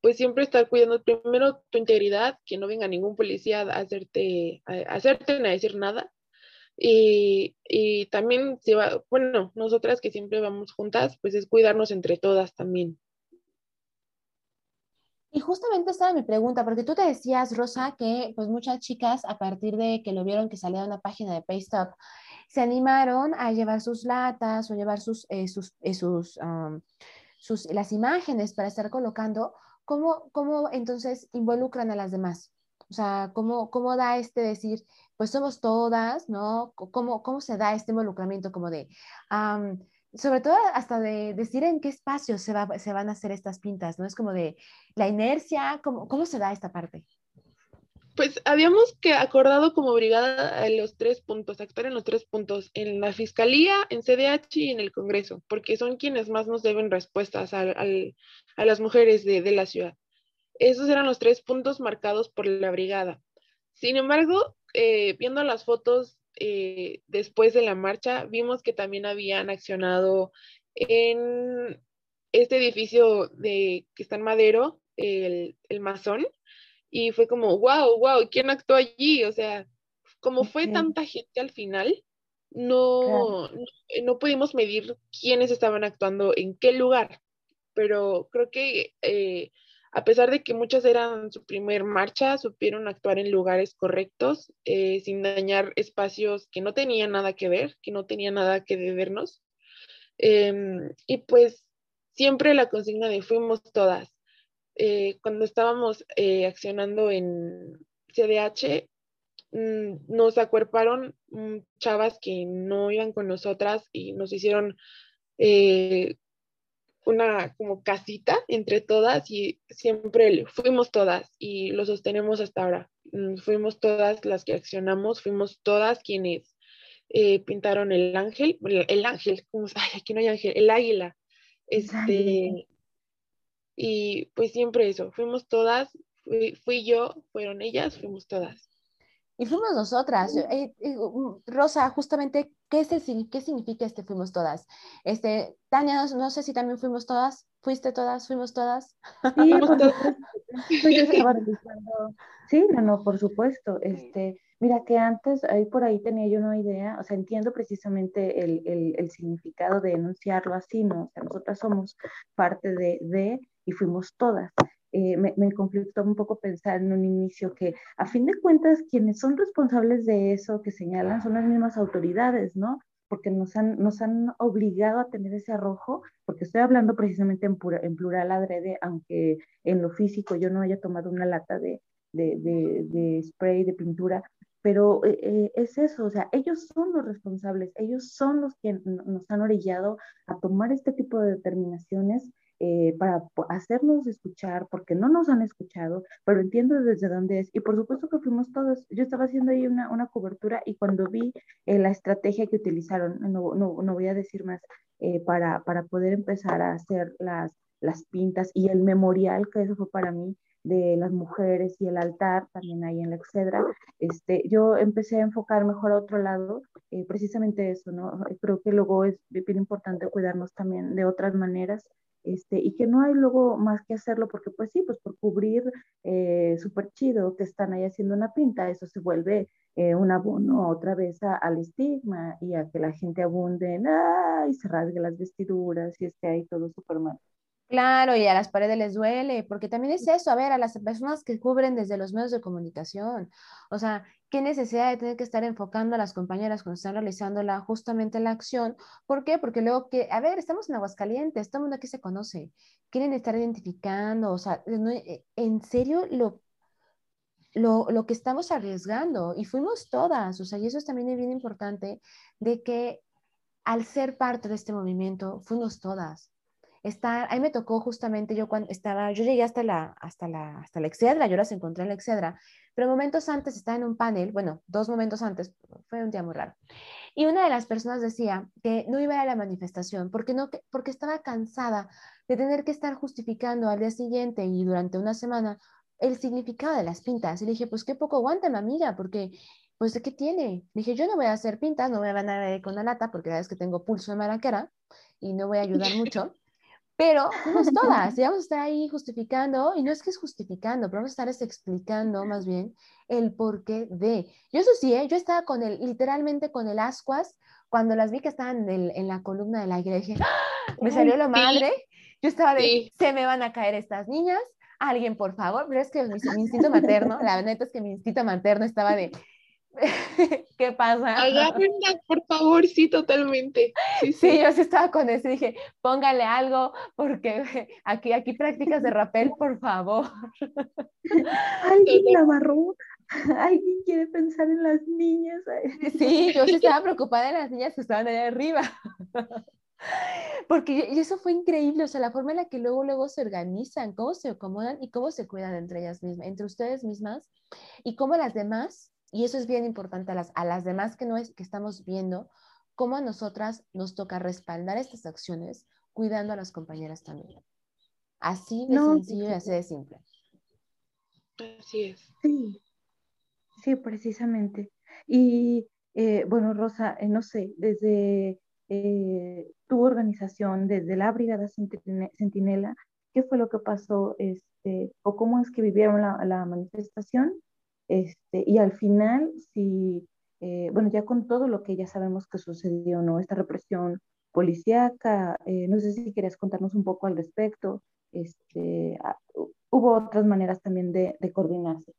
pues siempre estar cuidando primero tu integridad, que no venga ningún policía a hacerte, a hacerte a decir nada. Y, y también, si va, bueno, nosotras que siempre vamos juntas, pues es cuidarnos entre todas también. Y justamente esta era mi pregunta, porque tú te decías, Rosa, que pues muchas chicas a partir de que lo vieron que salía de una página de Paystop, se animaron a llevar sus latas o llevar sus, eh, sus, eh, sus, sus, las imágenes para estar colocando. ¿Cómo, ¿Cómo entonces involucran a las demás? O sea, ¿cómo, cómo da este decir, pues somos todas, ¿no? ¿Cómo, cómo se da este involucramiento como de, sobre todo hasta de decir en qué espacio se, va, se van a hacer estas pintas, ¿no? Es como de la inercia, ¿cómo, cómo se da esta parte? Pues habíamos que acordado como brigada los tres puntos, actuar en los tres puntos, en la fiscalía, en CDH y en el Congreso, porque son quienes más nos deben respuestas a, a las mujeres de, de la ciudad. Esos eran los tres puntos marcados por la brigada. Sin embargo, eh, viendo las fotos eh, después de la marcha, vimos que también habían accionado en este edificio de, que está en Madero, el, el masón, y fue como, wow, wow, ¿quién actuó allí? O sea, como fue tanta gente al final, no, no, pudimos medir quiénes estaban actuando en qué lugar, pero creo que eh, a pesar de que muchas eran su primer marcha, supieron actuar en lugares correctos, eh, sin dañar espacios que no tenían nada que ver, que no tenían nada que debernos. Em, y pues siempre la consigna de fuimos todas. Eh, cuando estábamos eh, accionando en CDH, mm, nos acuerparon mm, chavas que no iban con nosotras y nos hicieron una como casita entre todas y siempre fuimos todas y lo sostenemos hasta ahora. Mm, fuimos todas las que accionamos, fuimos todas quienes eh, pintaron el ángel, el, ángel, como, ay, aquí no hay ángel, el águila. Este, y pues siempre eso, fuimos todas, fui, yo, fueron ellas, fuimos todas. Y fuimos nosotras. Eh, eh, Rosa, justamente, ¿qué, es el, ¿qué significa este fuimos todas? Este, Tania, no, sé si también fuimos todas, fuiste todas, fuimos todas. Sí, Sí, no, no, por supuesto. Este, mira que antes, ahí por ahí tenía yo una idea, o sea, entiendo precisamente el, el, el significado de enunciarlo así, ¿no? O sea, nosotras somos parte de, de y fuimos todas. Eh, me, me, conflictó un poco pensar en un inicio que a fin de cuentas quienes son responsables de eso que señalan son las mismas autoridades, ¿no? Porque nos han, nos han obligado a tener ese arrojo, porque estoy hablando precisamente en, pura, en plural adrede, aunque en lo físico yo no haya tomado una lata de, de, de, de spray, de pintura, pero eh, eh, es eso, o sea, ellos son los responsables, ellos son los que nos han orillado a tomar este tipo de determinaciones eh, para hacernos escuchar, porque no nos han escuchado, pero entiendo desde dónde es. Y por supuesto que fuimos todos. Yo estaba haciendo ahí una, una cobertura y cuando vi eh, la estrategia que utilizaron, no, no, no voy a decir más, eh, para, para poder empezar a hacer las, las pintas y el memorial, que eso fue para mí, de las mujeres y el altar también ahí en la Excedra, este, yo empecé a enfocar mejor a otro lado, precisamente eso, ¿no? Creo que luego es bien importante cuidarnos también de otras maneras, este, y que no hay luego más que hacerlo porque pues sí, pues por cubrir eh, súper chido que están ahí haciendo una pinta, eso se vuelve eh, un abono otra vez al estigma y a que la gente abunde en, y se rasgue las vestiduras y esté ahí todo súper mal. Claro, y a las paredes les duele, porque también es eso, a ver, a las personas que cubren desde los medios de comunicación, o sea, qué necesidad de tener que estar enfocando a las compañeras cuando están realizando la, justamente la acción. ¿Por qué? Porque luego que, a ver, estamos en Aguascalientes, todo el mundo aquí se conoce, quieren estar identificando, o sea, eh, en serio lo, lo, lo que estamos arriesgando, y fuimos todas, o sea, y eso es también bien importante, de que al ser parte de este movimiento, fuimos todas estar, ahí me tocó justamente yo cuando estaba, yo llegué hasta la, hasta la, hasta la Excedra, yo las encontré en la Excedra, pero momentos antes estaba en un panel, bueno, dos momentos antes, fue un día muy raro. Y una de las personas decía que no iba a, la manifestación porque, no, porque estaba cansada de tener que estar justificando al día siguiente y durante una semana el significado de las pintas. Y le dije, pues qué poco aguanta, mi amiga, porque pues ¿de qué tiene? Le dije, yo no voy a hacer pintas, no voy a ganar con la lata porque la vez que tengo pulso de maraquera y no voy a ayudar mucho. Pero fuimos todas y vamos a estar ahí justificando, y no es que es justificando, pero vamos a estar explicando más bien el porqué de. Yo eso sí, ¿eh? yo estaba con el, literalmente con el ascuas, cuando las vi que estaban en, en la columna de la iglesia, ¡Ah! me salió lo madre, yo estaba de, se me van a caer estas niñas, alguien por favor, pero es que mi, mi instinto materno, la neta es que mi instinto materno estaba de, ¿Qué pasa? Agárrenla, por favor, sí, totalmente. Sí, yo sí estaba con eso, dije, póngale algo, porque aquí, aquí prácticas de rapel, por favor. Alguien la barró, alguien quiere pensar en las niñas. Sí, yo sí estaba preocupada de las niñas que estaban allá arriba. Porque y eso fue increíble, o sea, la forma en la que luego, luego se organizan, cómo se acomodan y cómo se cuidan entre ellas mismas, entre ustedes mismas, y cómo las demás y eso es bien importante a las, a las demás que, no es, que estamos viendo, cómo a nosotras nos toca respaldar estas acciones cuidando a las compañeras también. Así de sencillo y así de simple. Así es. Sí, sí, precisamente. Y eh, bueno, Rosa, eh, no sé, desde eh, tu organización, desde la Brigada Centinela, ¿qué fue lo que pasó este, o cómo es que vivieron la, la manifestación este, y al final, si, eh, bueno, ya con todo lo que ya sabemos que sucedió, ¿no? Esta represión policíaca, eh, no sé si querías contarnos un poco al respecto. Este, ah, hubo otras maneras también de, coordinarse.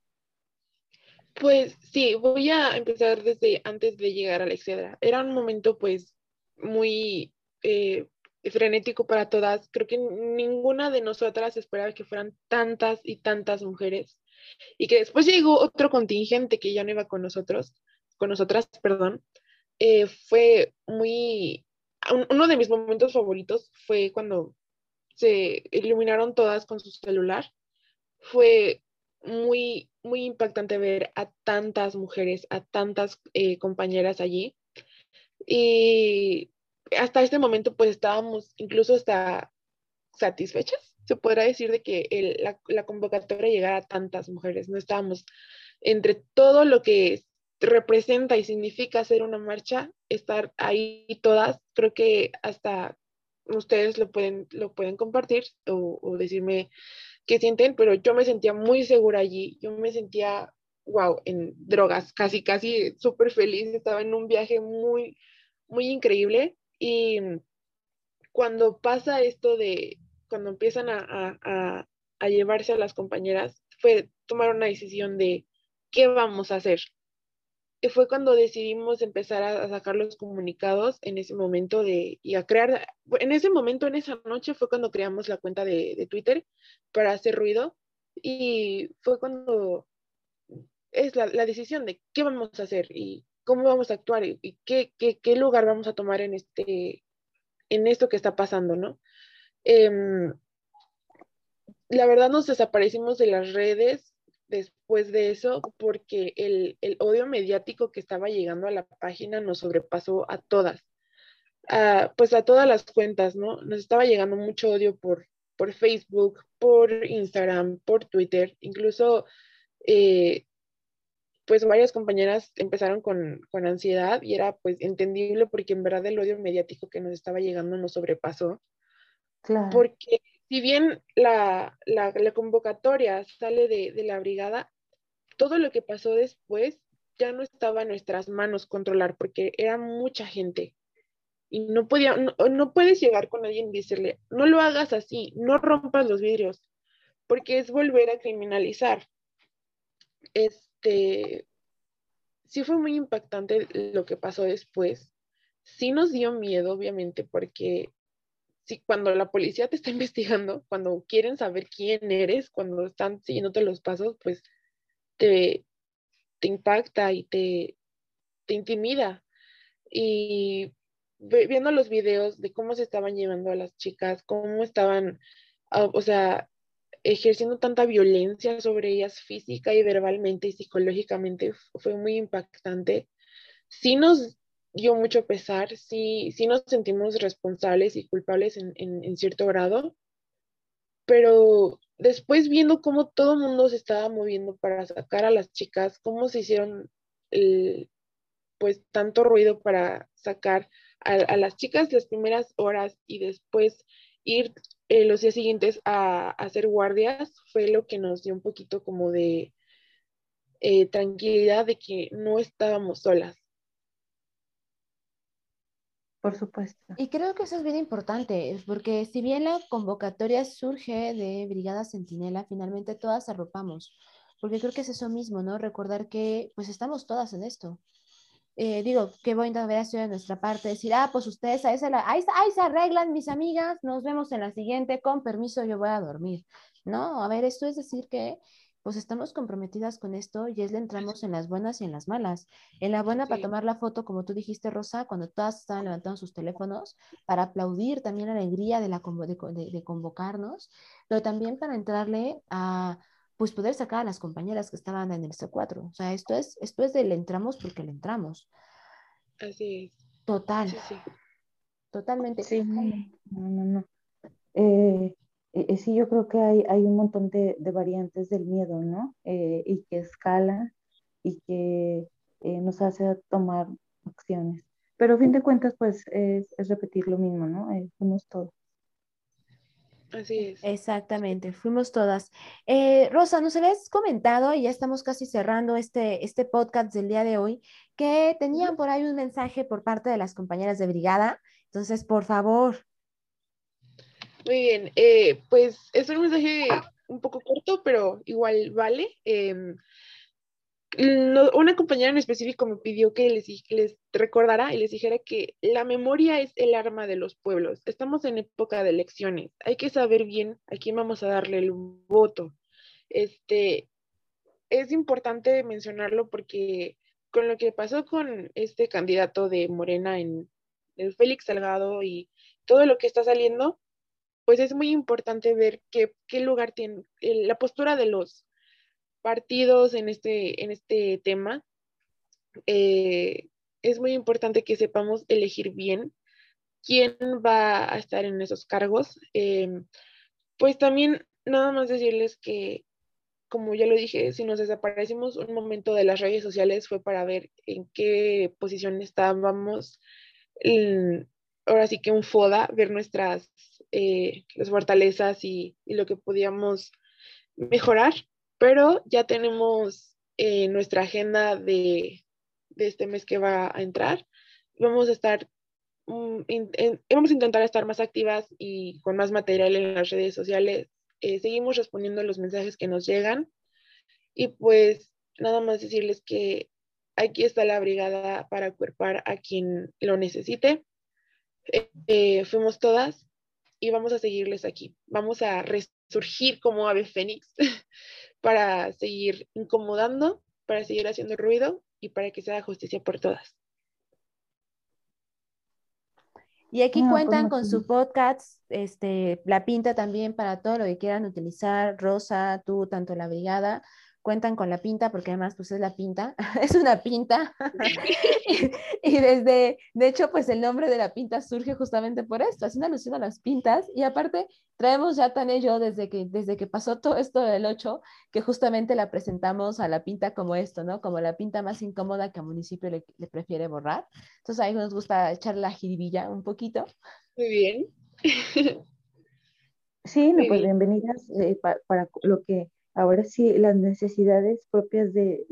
Pues sí, voy a empezar desde antes de llegar a la Excedra. Era un momento pues muy eh, frenético para todas. Creo que ninguna de nosotras esperaba que fueran tantas y tantas mujeres y que después llegó otro contingente que ya no iba con nosotros, con nosotras, perdón, eh, fue muy, uno de mis momentos favoritos fue cuando se iluminaron todas con su celular. Fue muy, muy impactante ver a tantas mujeres, a tantas eh, compañeras allí. Y hasta este momento pues estábamos incluso hasta satisfechas se podrá decir de que la, convocatoria llegara a tantas mujeres. No estábamos entre todo lo que representa y significa hacer una marcha, estar ahí todas, creo que hasta ustedes lo pueden, lo pueden compartir o, o decirme qué sienten, pero yo me sentía muy segura allí, yo me sentía, wow, en drogas, casi, casi súper feliz, estaba en un viaje muy, muy increíble y cuando pasa esto de, cuando empiezan a, a, a llevarse a las compañeras, fue tomar una decisión de qué vamos a hacer, fue cuando decidimos empezar a, sacar los comunicados en ese momento de, y a crear, en ese momento, en esa noche fue cuando creamos la cuenta de, Twitter para hacer ruido y fue cuando es la, decisión de qué vamos a hacer y cómo vamos a actuar y, qué, qué, lugar vamos a tomar en, este, en esto que está pasando, ¿no? Em, la verdad nos desaparecimos de las redes después de eso porque el, odio mediático que estaba llegando a la página nos sobrepasó a todas, pues a todas las cuentas, ¿no? Nos estaba llegando mucho odio por, por Facebook, por Instagram, por Twitter, incluso eh, pues varias compañeras empezaron con, con, ansiedad y era pues entendible porque en verdad el odio mediático que nos estaba llegando nos sobrepasó. Claro. Porque si bien la, convocatoria sale de, la brigada, todo lo que pasó después ya no estaba en nuestras manos controlar porque era mucha gente. Y no podía, no, puedes llegar con alguien y decirle, no lo hagas así, no rompas los vidrios, porque es volver a criminalizar. Este, sí fue muy impactante lo que pasó después. Sí nos dio miedo, obviamente, porque si cuando la policía te está investigando, cuando quieren saber quién eres, cuando están siguiéndote los pasos, pues te, te impacta y te, te intimida. Y viendo los videos de cómo se estaban llevando a las chicas, cómo estaban, ah, o sea, ejerciendo tanta violencia sobre ellas física y verbalmente y psicológicamente, fue muy impactante. Sí nos dio mucho pesar, sí, sí nos sentimos responsables y culpables en, en, cierto grado, pero después viendo cómo todo el mundo se estaba moviendo para sacar a las chicas, cómo se hicieron pues tanto ruido para sacar a, las chicas las primeras horas y después ir eh, los días siguientes a, hacer guardias, fue lo que nos dio un poquito como de eh, tranquilidad de que no estábamos solas por supuesto. Y creo que eso es bien importante, porque si bien la convocatoria surge de Brigada Centinela, finalmente todas arropamos, porque creo que es eso mismo, ¿no? Recordar que pues estamos todas en esto. Eh, digo, qué bonita haber sido de nuestra parte decir, ah, pues ustedes ahí se, ahí, ahí se arreglan, mis amigas, nos vemos en la siguiente, con permiso, yo voy a dormir. No, a ver, esto es decir que pues estamos comprometidas con esto y es le entramos en las buenas y en las malas. En la buena para tomar la foto, como tú dijiste, Rosa, cuando todas estaban levantando sus teléfonos, para aplaudir también la alegría de, la, de, convocarnos, pero también para entrarle a pues poder sacar a las compañeras que estaban en el C4. O sea, esto es, esto es de le entramos porque le entramos. Así es. Total. Sí, sí. Totalmente. Sí, no, no, no. Eh, eh, eh, sí, yo creo que hay, hay un montón de, de variantes del miedo, ¿no? Eh, y que escala y que nos hace tomar acciones. Pero a fin de cuentas, pues es, es repetir lo mismo, ¿no? somos todos. Así es. Exactamente, fuimos todas. Rosa, nos habías comentado, y ya estamos casi cerrando este, este podcast del día de hoy, que tenían por ahí un mensaje por parte de las compañeras de brigada. Entonces, por favor. Muy bien, eh, pues es un mensaje un poco corto, pero igual vale. Em, una compañera en específico me pidió que les, les recordara y les dijera que la memoria es el arma de los pueblos. Estamos en época de elecciones. Hay que saber bien a quién vamos a darle el voto. Este, es importante mencionarlo porque con lo que pasó con este candidato de Morena en el Félix Salgado y todo lo que está saliendo, pues es muy importante ver qué, lugar tiene la postura de los partidos en este, en este tema. Eh, es muy importante que sepamos elegir bien quién va a estar en esos cargos. Em, pues también nada más decirles que como ya lo dije, si nos desaparecimos un momento de las redes sociales fue para ver en qué posición estábamos. ahora sí que un FODA, ver nuestras eh, las fortalezas y, lo que podíamos mejorar, pero ya tenemos eh, nuestra agenda de, de, este mes que va a entrar. Vamos a estar, mm, vamos a intentar estar más activas y con más material en las redes sociales eh, seguimos respondiendo los mensajes que nos llegan. Y pues nada más decirles que aquí está la brigada para cuerpar a quien lo necesite. Eh, eh, fuimos todas y vamos a seguirles aquí. Vamos a resurgir como ave fénix para seguir incomodando, para seguir haciendo ruido y para que se haga justicia por todas. Y aquí pues, cuentan con su podcast, este, La Pinta también para todo lo que quieran utilizar, Rosa, tú, tanto la brigada cuentan con la pinta, porque además pues es la pinta, es una pinta. y, desde, de hecho, pues el nombre de la pinta surge justamente por esto, haciendo alusión a las pintas. Y aparte, traemos ya tan ello desde que, desde que pasó todo esto del 8, que justamente la presentamos a la pinta como esto, ¿no? Como la pinta más incómoda que al municipio le, prefiere borrar. Entonces ahí nos gusta echar la jiribilla un poquito. Muy bien. Sí, no, pues bienvenidas eh, para lo que ahora sí las necesidades propias de,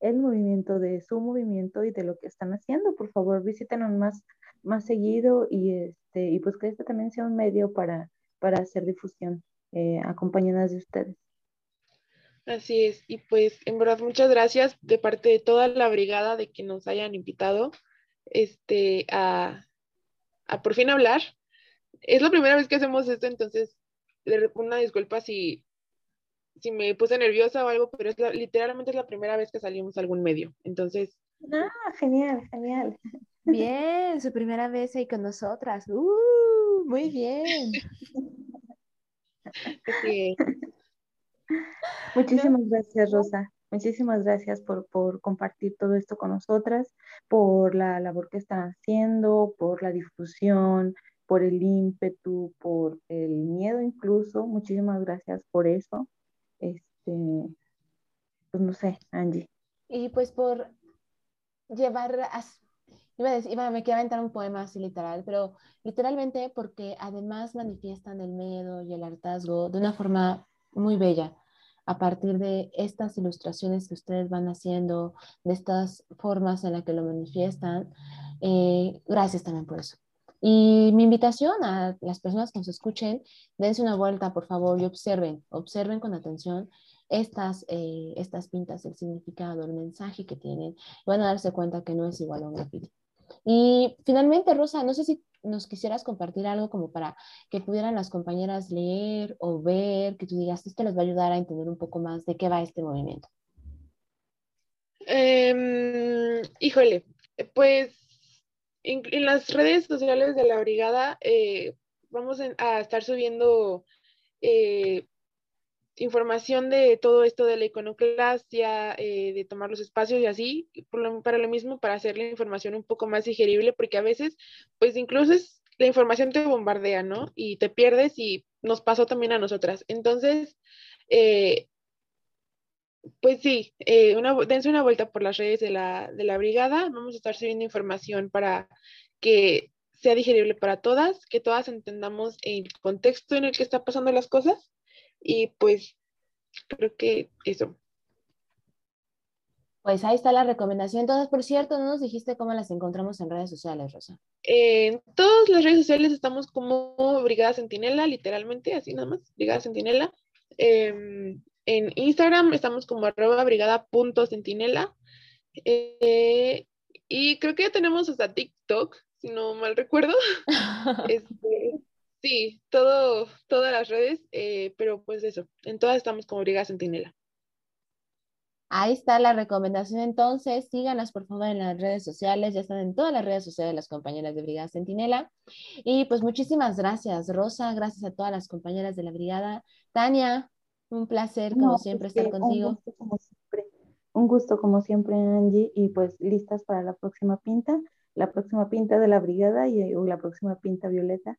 el movimiento, de su movimiento y de lo que están haciendo. Por favor, visítenos más, más seguido y, este, y pues que este también sea un medio para, para hacer difusión eh, acompañadas de ustedes. Así es, y pues en verdad muchas gracias de parte de toda la brigada de que nos hayan invitado este, a, a por fin hablar. Es la primera vez que hacemos esto, entonces una disculpa si si me puse nerviosa o algo, pero es literalmente es la primera vez que salimos a algún medio. Entonces. Ah, genial, genial. Bien, su primera vez ahí con nosotras. Uh, muy bien. Muchísimas gracias, Rosa. Muchísimas gracias por, por, compartir todo esto con nosotras, por la labor que están haciendo, por la difusión, por el ímpetu, por el miedo incluso. Muchísimas gracias por eso. Este, pues no sé, Angie. Y pues por llevar a, iba a decir, iba, me quería aventar un poema así literal, pero literalmente porque además manifiestan el miedo y el hartazgo de una forma muy bella a partir de estas ilustraciones que ustedes van haciendo, de estas formas en las que lo manifiestan. Eh, gracias también por eso. Y mi invitación a las personas que nos escuchen, dense una vuelta, por favor, y observen, observen con atención estas, eh, estas pintas, el significado, el mensaje que tienen. Van a darse cuenta que no es igual a un graffiti. Y finalmente, Rosa, no sé si nos quisieras compartir algo como para que pudieran las compañeras leer o ver, que tú digas, esto les va a ayudar a entender un poco más de qué va este movimiento. Em, híjole, pues en, las redes sociales de la brigada eh, vamos a estar subiendo eh, información de todo esto de la iconoclasia, eh, de tomar los espacios y así, para lo mismo, para hacer la información un poco más digerible, porque a veces, pues incluso es, la información te bombardea, ¿no? Y te pierdes y nos pasó también a nosotras. Entonces, pues sí, eh, una, dense una vuelta por las redes de la, de la brigada. Vamos a estar subiendo información para que sea digerible para todas, que todas entendamos el contexto en el que están pasando las cosas. Y pues creo que eso. Pues ahí está la recomendación. Entonces, por cierto, no nos dijiste cómo las encontramos en redes sociales, Rosa. En todas las redes sociales estamos como Brigada Centinela, literalmente, así nada más, Brigada Centinela. Em, en Instagram estamos como arroba brigada.centinela. Eh, y creo que ya tenemos hasta TikTok, si no mal recuerdo. Este, sí, todo, todas las redes, eh, pero pues eso, en todas estamos como Brigada Centinela. Ahí está la recomendación entonces, síganas por favor en las redes sociales, ya están en todas las redes sociales las compañeras de Brigada Centinela. Y pues muchísimas gracias Rosa, gracias a todas las compañeras de la Brigada. Tania, un placer, como siempre, estar contigo. Un gusto, como siempre. un gusto, como siempre, Angie, y pues listas para la próxima pinta, la próxima pinta de la brigada y o la próxima pinta violeta.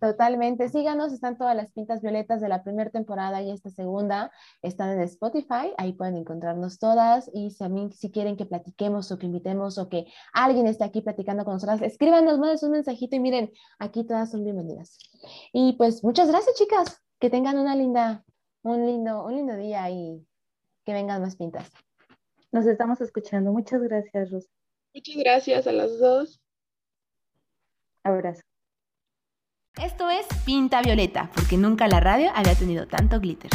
Totalmente. Síganos, están todas las pintas violetas de la primera temporada y esta segunda. Están en Spotify, ahí pueden encontrarnos todas. Y si a mí, si quieren que platiquemos o que invitemos o que alguien esté aquí platicando con nosotras, escríbanos, manden un mensajito y miren, aquí todas son bienvenidas. Y pues muchas gracias, chicas. Que tengan una linda, un lindo, un lindo día y que vengan más pintas. Nos estamos escuchando. Muchas gracias, Rosa. Muchas gracias a las dos. Abrazo. Esto es Pinta Violeta, porque nunca la radio había tenido tanto glitter.